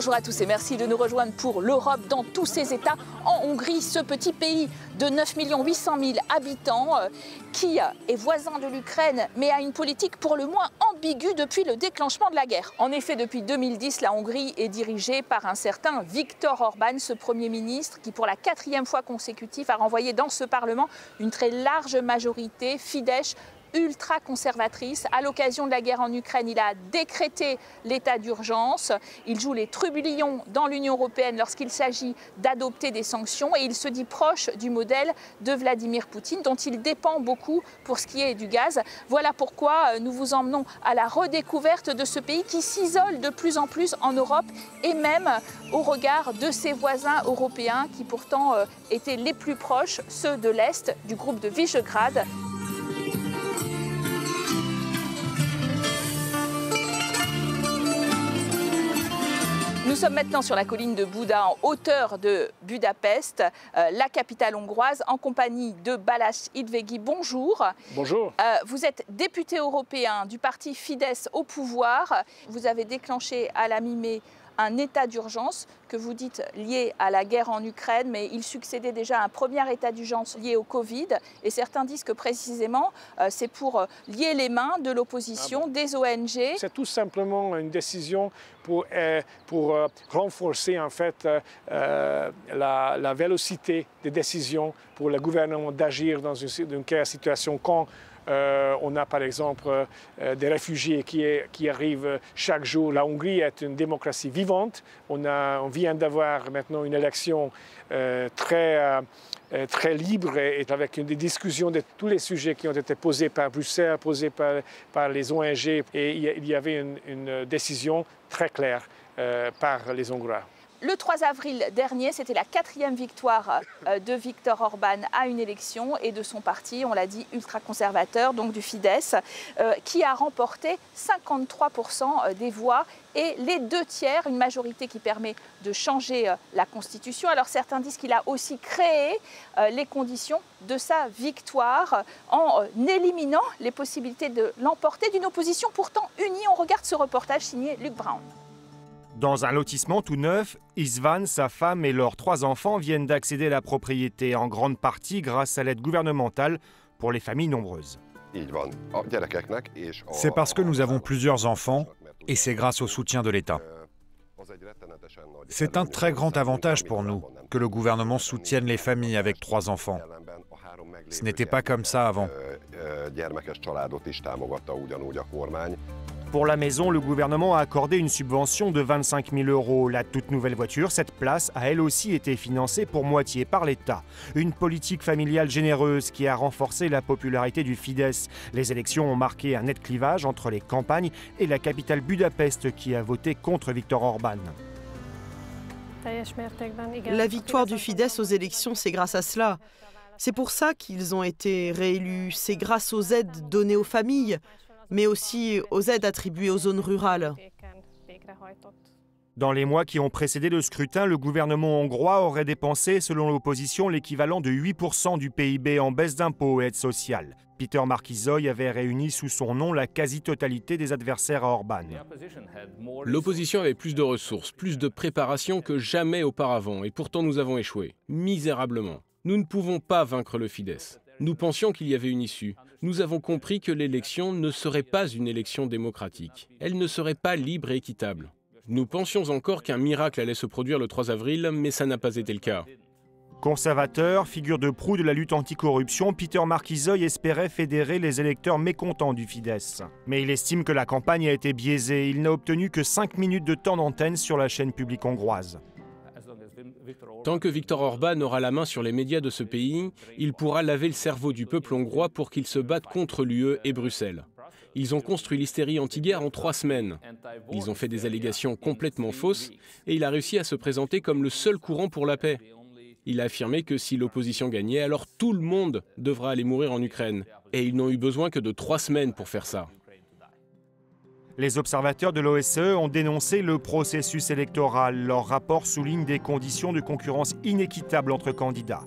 Bonjour à tous et merci de nous rejoindre pour l'Europe dans tous ses États. En Hongrie, ce petit pays de 9 800 000 habitants euh, qui est voisin de l'Ukraine mais a une politique pour le moins ambiguë depuis le déclenchement de la guerre. En effet, depuis 2010, la Hongrie est dirigée par un certain Viktor Orban, ce Premier ministre qui pour la quatrième fois consécutive a renvoyé dans ce Parlement une très large majorité Fidesz ultra-conservatrice. À l'occasion de la guerre en Ukraine, il a décrété l'état d'urgence. Il joue les trublions dans l'Union européenne lorsqu'il s'agit d'adopter des sanctions et il se dit proche du modèle de Vladimir Poutine, dont il dépend beaucoup pour ce qui est du gaz. Voilà pourquoi euh, nous vous emmenons à la redécouverte de ce pays qui s'isole de plus en plus en Europe et même au regard de ses voisins européens qui pourtant euh, étaient les plus proches, ceux de l'Est du groupe de Visegrad. Sommes maintenant sur la colline de Bouddha, en hauteur de Budapest, euh, la capitale hongroise, en compagnie de Balázs Idvegi. Bonjour. Bonjour. Euh, vous êtes député européen du parti Fidesz au pouvoir. Vous avez déclenché à la mi-mai un état d'urgence que vous dites lié à la guerre en Ukraine, mais il succédait déjà à un premier état d'urgence lié au Covid. Et certains disent que précisément, euh, c'est pour euh, lier les mains de l'opposition, ah des ONG. C'est tout simplement une décision pour, euh, pour renforcer en fait la, la, vélocité des décisions pour le gouvernement d'agir dans une, une situation quand euh, on a par exemple euh, des réfugiés qui, arrivent chaque jour. La Hongrie est une démocratie vivante. On, vient d'avoir maintenant une élection euh, très, très libre et, avec une, des discussions de tous les sujets qui ont été posés par Bruxelles, posés par, les ONG. Et il y avait une décision très claire par les Hongrois. Le 3 avril dernier, c'était la quatrième victoire euh, de Viktor Orban à une élection et de son parti, on l'a dit, ultra-conservateur, donc du Fidesz, euh, qui a remporté 53% euh, des voix et les deux tiers, une majorité qui permet de changer la Constitution. Alors certains disent qu'il a aussi créé les conditions de sa victoire en éliminant les possibilités de l'emporter d'une opposition pourtant unie. On regarde ce reportage signé Luc Brown. Dans un lotissement tout neuf, Isvan, sa femme et leurs trois enfants viennent d'accéder à la propriété en grande partie grâce à l'aide gouvernementale pour les familles nombreuses. C'est parce que nous avons plusieurs enfants et c'est grâce au soutien de l'État. C'est un très grand avantage pour nous que le gouvernement soutienne les familles avec trois enfants. Ce n'était pas comme ça avant. Pour la maison, le gouvernement a accordé une subvention de 25 000 euros. La toute nouvelle voiture, cette place, a elle aussi été financée pour moitié par l'État. Une politique familiale généreuse qui a renforcé la popularité du Fidesz. Les élections ont marqué un net clivage entre les campagnes et la capitale Budapest qui a voté contre Viktor Orban. La victoire du Fidesz aux élections, c'est grâce à cela. C'est pour ça qu'ils ont été réélus. C'est grâce aux aides données aux familles, mais aussi aux aides attribuées aux zones rurales. Dans les mois qui ont précédé le scrutin, le gouvernement hongrois aurait dépensé, selon l'opposition, l'équivalent de 8% du PIB en baisse d'impôts et aides sociales. Peter Markizoy avait réuni sous son nom la quasi-totalité des adversaires à Orban. L'opposition avait plus de ressources, plus de préparation que jamais auparavant, et pourtant nous avons échoué, misérablement. Nous ne pouvons pas vaincre le Fidesz. Nous pensions qu'il y avait une issue. Nous avons compris que l'élection ne serait pas une élection démocratique. Elle ne serait pas libre et équitable. Nous pensions encore qu'un miracle allait se produire le 3 avril, mais ça n'a pas été le cas. Conservateur, figure de proue de la lutte anticorruption, Peter Marquisoy espérait fédérer les électeurs mécontents du Fidesz. Mais il estime que la campagne a été biaisée. Il n'a obtenu que 5 minutes de temps d'antenne sur la chaîne publique hongroise. Tant que Viktor Orban aura la main sur les médias de ce pays, il pourra laver le cerveau du peuple hongrois pour qu'il se batte contre l'UE et Bruxelles. Ils ont construit l'hystérie anti-guerre en trois semaines. Ils ont fait des allégations complètement fausses et il a réussi à se présenter comme le seul courant pour la paix. Il a affirmé que si l'opposition gagnait, alors tout le monde devra aller mourir en Ukraine. Et ils n'ont eu besoin que de trois semaines pour faire ça. Les observateurs de l'OSCE ont dénoncé le processus électoral. Leur rapport souligne des conditions de concurrence inéquitables entre candidats.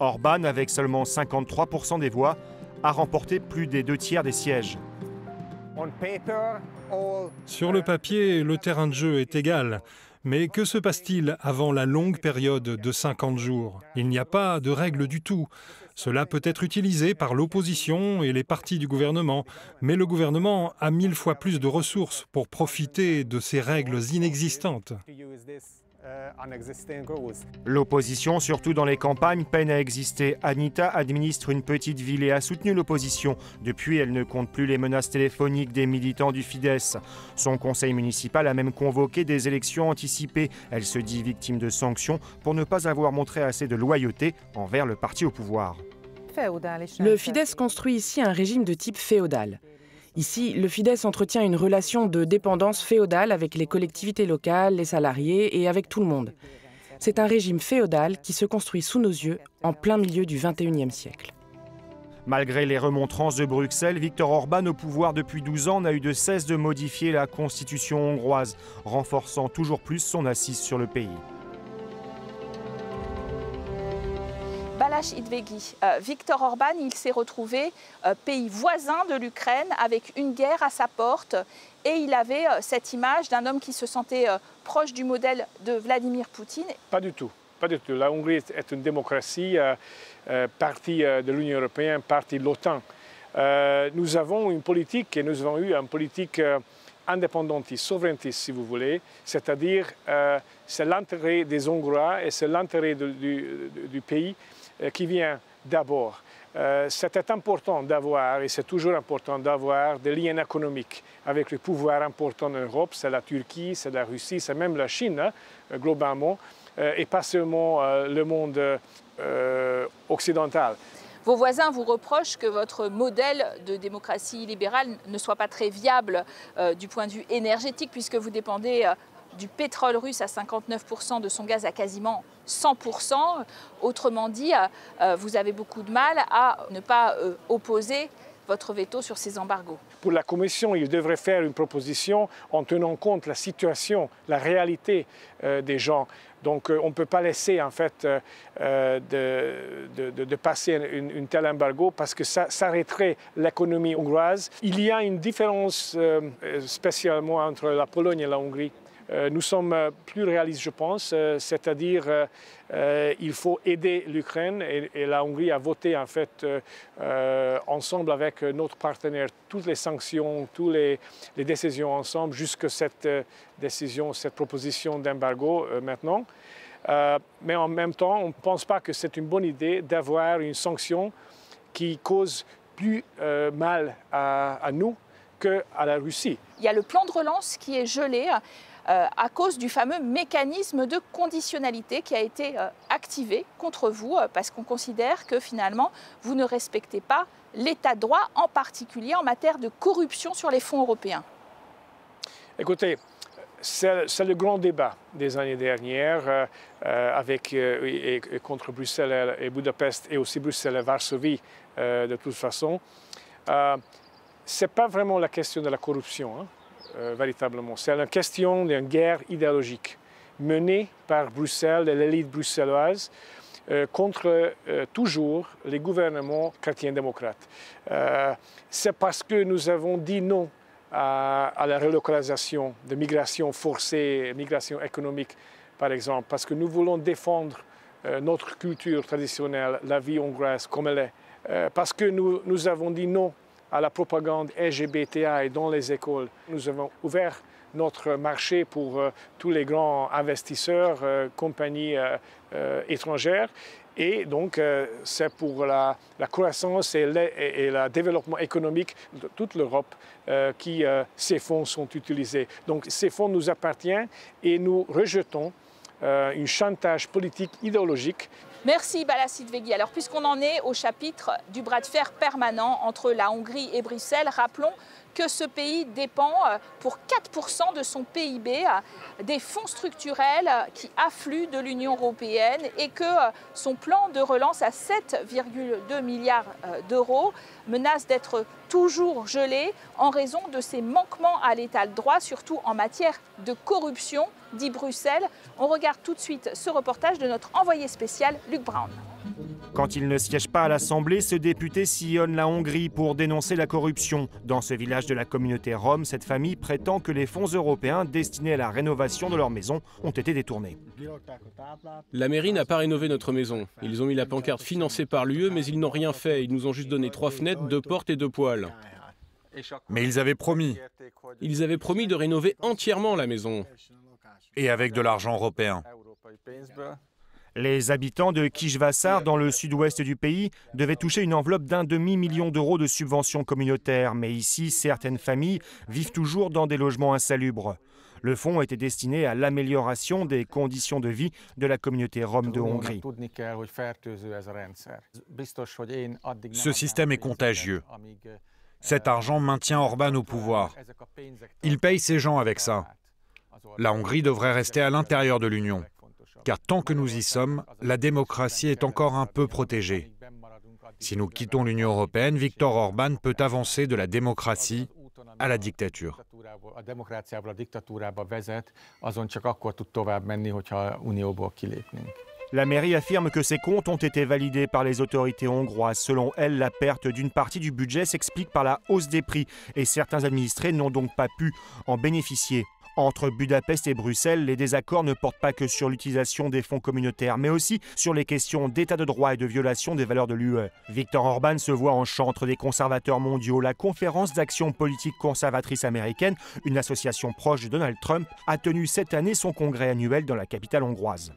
Orban, avec seulement 53% des voix, a remporté plus des deux tiers des sièges. Sur le papier, le terrain de jeu est égal, Mais que se passe-t-il avant la longue période de 50 jours? Il n'y a pas de règle du tout. Cela peut être utilisé par l'opposition et les partis du gouvernement, mais le gouvernement a mille fois plus de ressources pour profiter de ces règles inexistantes. L'opposition, surtout dans les campagnes, peine à exister. Anita administre une petite ville et a soutenu l'opposition. Depuis, elle ne compte plus les menaces téléphoniques des militants du Fidesz. Son conseil municipal a même convoqué des élections anticipées. Elle se dit victime de sanctions pour ne pas avoir montré assez de loyauté envers le parti au pouvoir. Le Fidesz construit ici un régime de type féodal. Ici, le Fidesz entretient une relation de dépendance féodale avec les collectivités locales, les salariés et avec tout le monde. C'est un régime féodal qui se construit sous nos yeux en plein milieu du XXIe siècle. Malgré les remontrances de Bruxelles, Viktor Orban, au pouvoir depuis 12 ans, n'a eu de cesse de modifier la constitution hongroise, renforçant toujours plus son assise sur le pays. Balázs Idvegi, euh, Viktor Orban, il s'est retrouvé euh, pays voisin de l'Ukraine avec une guerre à sa porte et il avait euh, cette image d'un homme qui se sentait proche du modèle de Vladimir Poutine. Pas du tout. Pas du tout. La Hongrie est une démocratie, partie de l'Union européenne, partie de l'OTAN. nous avons une politique et nous avons eu une politique indépendantiste, souverainiste si vous voulez, c'est-à-dire c'est l'intérêt des Hongrois et c'est l'intérêt du, pays qui vient d'abord. Euh, c'était important d'avoir, et c'est toujours important d'avoir, des liens économiques avec les pouvoirs importants en Europe. C'est la Turquie, c'est la Russie, c'est même la Chine, hein, globalement, euh, et pas seulement le monde occidental. Vos voisins vous reprochent que votre modèle de démocratie libérale ne soit pas très viable du point de vue énergétique, puisque vous dépendez du pétrole russe à 59%, de son gaz à quasiment 100%. Autrement dit, euh, euh, vous avez beaucoup de mal à ne pas euh, opposer votre veto sur ces embargos. Pour la Commission, il devrait faire une proposition en tenant compte la situation, la réalité des gens. Donc on ne peut pas laisser en fait passer un tel embargo parce que ça s'arrêterait l'économie hongroise. Il y a une différence spécialement entre la Pologne et la Hongrie. Euh, nous sommes euh, plus réalistes, je pense, euh, c'est-à-dire il faut aider l'Ukraine et, la Hongrie a voté en fait ensemble avec notre partenaire toutes les sanctions, toutes les, décisions ensemble jusqu'à cette décision, cette proposition d'embargo maintenant. mais en même temps, on ne pense pas que c'est une bonne idée d'avoir une sanction qui cause plus mal à, à nous qu'à la Russie. Il y a le plan de relance qui est gelé. Euh, à cause du fameux mécanisme de conditionnalité qui a été euh, activé contre vous euh, parce qu'on considère que finalement vous ne respectez pas l'état de droit, en particulier en matière de corruption sur les fonds européens. Écoutez, c'est le grand débat des années dernières avec, et, contre Bruxelles et Budapest et aussi Bruxelles et Varsovie de toute façon. Ce n'est pas vraiment la question de la corruption. Hein. Euh, véritablement. C'est une question d'une guerre idéologique menée par Bruxelles et l'élite bruxelloise euh, contre euh, toujours les gouvernements chrétiens-démocrates. c'est parce que nous avons dit non à, la relocalisation de migration forcée, migration économique par exemple, parce que nous voulons défendre notre culture traditionnelle, la vie hongroise comme elle est, parce que nous avons dit non à la propagande LGBTI dans les écoles. Nous avons ouvert notre marché pour euh, tous les grands investisseurs, euh, compagnies euh, étrangères. Et donc, c'est pour la, croissance et le, développement économique de toute l'Europe que ces fonds sont utilisés. Donc, ces fonds nous appartiennent et nous rejetons un chantage politique idéologique Merci Balassi Vegui. Alors puisqu'on en est au chapitre du bras de fer permanent entre la Hongrie et Bruxelles, rappelons que ce pays dépend euh, pour 4% de son PIB euh, des fonds structurels qui affluent de l'Union européenne et que euh, son plan de relance à 7,2 milliards d'euros menace d'être toujours gelé en raison de ses manquements à l'état de droit, surtout en matière de corruption, dit Bruxelles. On regarde tout de suite ce reportage de notre envoyé spécial, Luc Brown. Quand il ne siège pas à l'Assemblée, ce député sillonne la Hongrie pour dénoncer la corruption. Dans ce village de la communauté rome, cette famille prétend que les fonds européens destinés à la rénovation de leur maison ont été détournés. La mairie n'a pas rénové notre maison. Ils ont mis la pancarte financée par l'UE, mais ils n'ont rien fait. Ils nous ont juste donné trois fenêtres, deux portes et deux poêles. Mais ils avaient promis, Ils avaient promis de rénover entièrement la maison. et avec de l'argent européen. Les habitants de Kijvassar, dans le sud-ouest du pays, devaient toucher une enveloppe d'un demi-million d'euros de subventions communautaires. Mais ici, certaines familles vivent toujours dans des logements insalubres. Le fonds était destiné à l'amélioration des conditions de vie de la communauté rome de Hongrie. Ce système est contagieux. Cet argent maintient Orban au pouvoir. Il paye ses gens avec ça. La Hongrie devrait rester à l'intérieur de l'Union. Car tant que nous y sommes, la démocratie est encore un peu protégée. Si nous quittons l'Union européenne, Viktor Orban peut avancer de la démocratie à la dictature. La mairie affirme que ces comptes ont été validés par les autorités hongroises. Selon elle, la perte d'une partie du budget s'explique par la hausse des prix et certains administrés n'ont donc pas pu en bénéficier. Entre Budapest et Bruxelles, les désaccords ne portent pas que sur l'utilisation des fonds communautaires, mais aussi sur les questions d'état de droit et de violation des valeurs de l'UE. Viktor Orban se voit en chantre des conservateurs mondiaux. La conférence d'action politique conservatrice américaine, une association proche de Donald Trump, a tenu cette année son congrès annuel dans la capitale hongroise.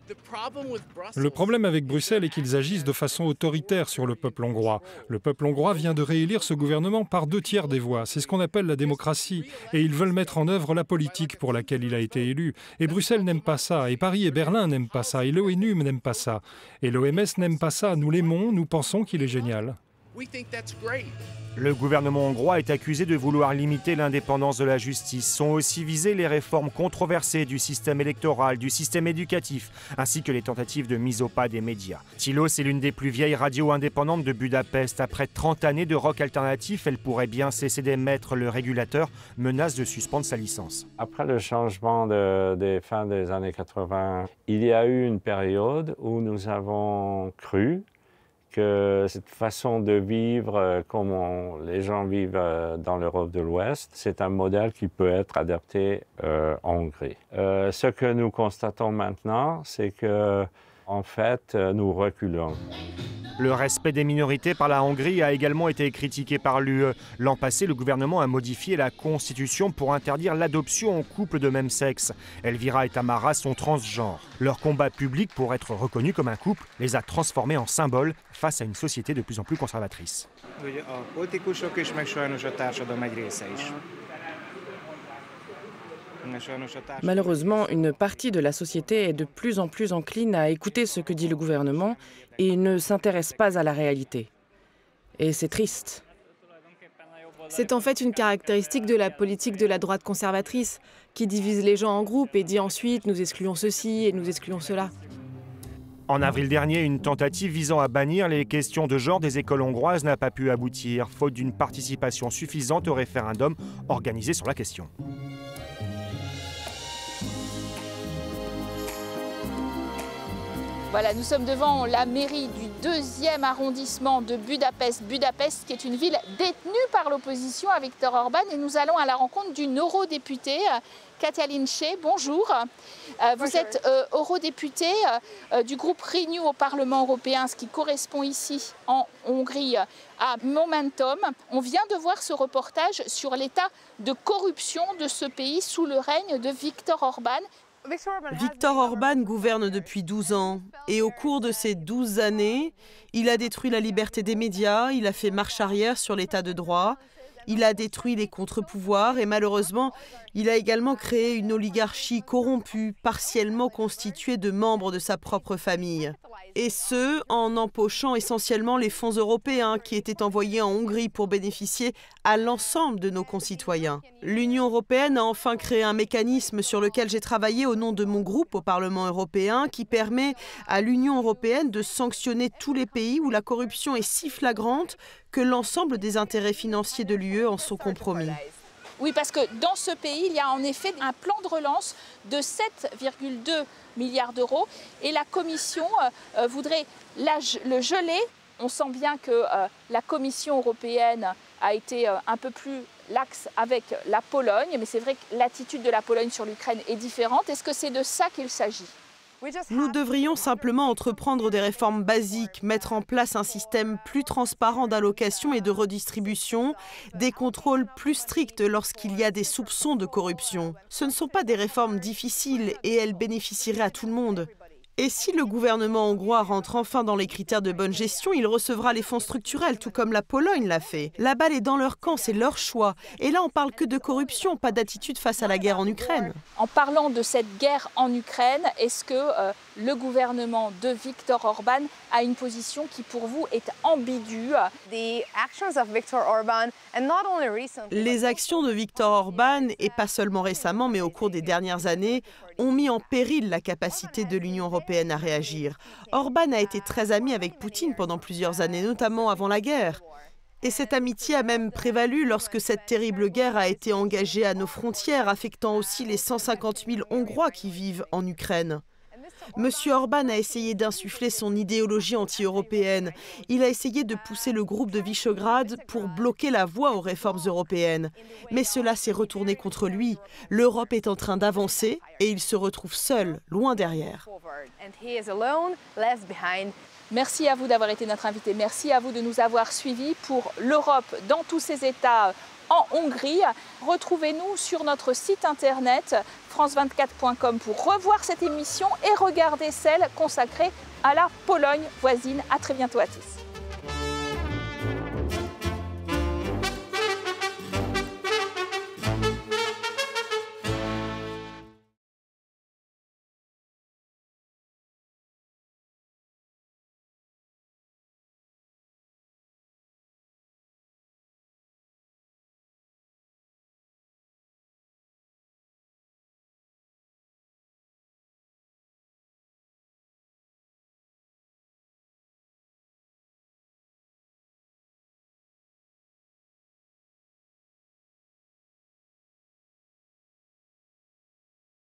Le problème avec Bruxelles est qu'ils agissent de façon autoritaire sur le peuple hongrois. Le peuple hongrois vient de réélire ce gouvernement par deux tiers des voix. C'est ce qu'on appelle la démocratie. Et ils veulent mettre en œuvre la politique pour laquelle il a été élu. Et Bruxelles n'aime pas ça. Et Paris et Berlin n'aiment pas ça. Et l'ONU n'aime pas ça. Et l'OMS n'aime pas ça. Nous l'aimons, nous pensons qu'il est génial. Le gouvernement hongrois est accusé de vouloir limiter l'indépendance de la justice. Sont aussi visées les réformes controversées du système électoral, du système éducatif, ainsi que les tentatives de mise au pas des médias. Tilos est l'une des plus vieilles radios indépendantes de Budapest. Après 30 années de rock alternatif, elle pourrait bien cesser d'émettre. Le régulateur menace de suspendre sa licence. Après le changement de- des fins des années 80, il y a eu une période où nous avons cru que cette façon de vivre euh, comme les gens vivent euh, dans l'Europe de l'Ouest, c'est un modèle qui peut être adapté euh, en Hongrie. Ce que nous constatons maintenant, c'est que en fait, euh, nous reculons. Le respect des minorités par la Hongrie a également été critiqué par l'UE. L'an passé, le gouvernement a modifié la constitution pour interdire l'adoption en couple de même sexe. Elvira et Tamara sont transgenres. Leur combat public pour être reconnus comme un couple les a transformés en symboles face à une société de plus en plus conservatrice. Malheureusement, une partie de la société est de plus en plus encline à écouter ce que dit le gouvernement et ne s'intéresse pas à la réalité. Et c'est triste. C'est en fait une caractéristique de la politique de la droite conservatrice, qui divise les gens en groupes et dit ensuite nous excluons ceci et nous excluons cela. En avril dernier, une tentative visant à bannir les questions de genre des écoles hongroises n'a pas pu aboutir, faute d'une participation suffisante au référendum organisé sur la question. Voilà, nous sommes devant la mairie du deuxième arrondissement de Budapest. Budapest, qui est une ville détenue par l'opposition à Viktor Orban. Et nous allons à la rencontre d'une eurodéputée, Katia Linche. Bonjour. Euh, vous êtes euh, eurodéputée euh, du groupe Renew au Parlement européen, ce qui correspond ici en Hongrie à Momentum. On vient de voir ce reportage sur l'état de corruption de ce pays sous le règne de Viktor Orban. Viktor Orban gouverne depuis 12 ans. Et au cours de ces 12 années, il a détruit la liberté des médias, il a fait marche arrière sur l'état de droit, il a détruit les contre-pouvoirs et malheureusement, il a également créé une oligarchie corrompue, partiellement constituée de membres de sa propre famille. Et ce, en empochant essentiellement les fonds européens qui étaient envoyés en Hongrie pour bénéficier à l'ensemble de nos concitoyens. L'Union européenne a enfin créé un mécanisme sur lequel j'ai travaillé au nom de mon groupe au Parlement européen qui permet à l'Union européenne de sanctionner tous les pays où la corruption est si flagrante que l'ensemble des intérêts financiers de l'UE en sont compromis. Oui, parce que dans ce pays, il y a en effet un plan de relance de 7,2 milliards d'euros et la Commission euh, voudrait le geler. On sent bien que euh, la Commission européenne a été euh, un peu plus laxe avec la Pologne, mais c'est vrai que l'attitude de la Pologne sur l'Ukraine est différente. Est-ce que c'est de ça qu'il s'agit? Nous devrions simplement entreprendre des réformes basiques, mettre en place un système plus transparent d'allocation et de redistribution, des contrôles plus stricts lorsqu'il y a des soupçons de corruption. Ce ne sont pas des réformes difficiles et elles bénéficieraient à tout le monde. Et si le gouvernement hongrois rentre enfin dans les critères de bonne gestion, il recevra les fonds structurels, tout comme la Pologne l'a fait. La balle est dans leur camp, c'est leur choix. Et là, on parle que de corruption, pas d'attitude face à la guerre en Ukraine. En parlant de cette guerre en Ukraine, est-ce que euh, le gouvernement de Viktor Orban a une position qui pour vous est ambiguë? Les actions de Viktor Orban, et pas seulement récemment, mais au cours des dernières années, ont mis en péril la capacité de l'Union européenne à réagir. Orban a été très ami avec Poutine pendant plusieurs années, notamment avant la guerre. Et cette amitié a même prévalu lorsque cette terrible guerre a été engagée à nos frontières, affectant aussi les 150 000 Hongrois qui vivent en Ukraine. M. Orban a essayé d'insuffler son idéologie anti-européenne. Il a essayé de pousser le groupe de Visegrad pour bloquer la voie aux réformes européennes. Mais cela s'est retourné contre lui. L'Europe est en train d'avancer et il se retrouve seul, loin derrière. Merci à vous d'avoir été notre invité. Merci à vous de nous avoir suivis pour l'Europe dans tous ses états en Hongrie. Retrouvez-nous sur notre site internet france24.com pour revoir cette émission et regarder celle consacrée à la Pologne voisine. À très bientôt à tous.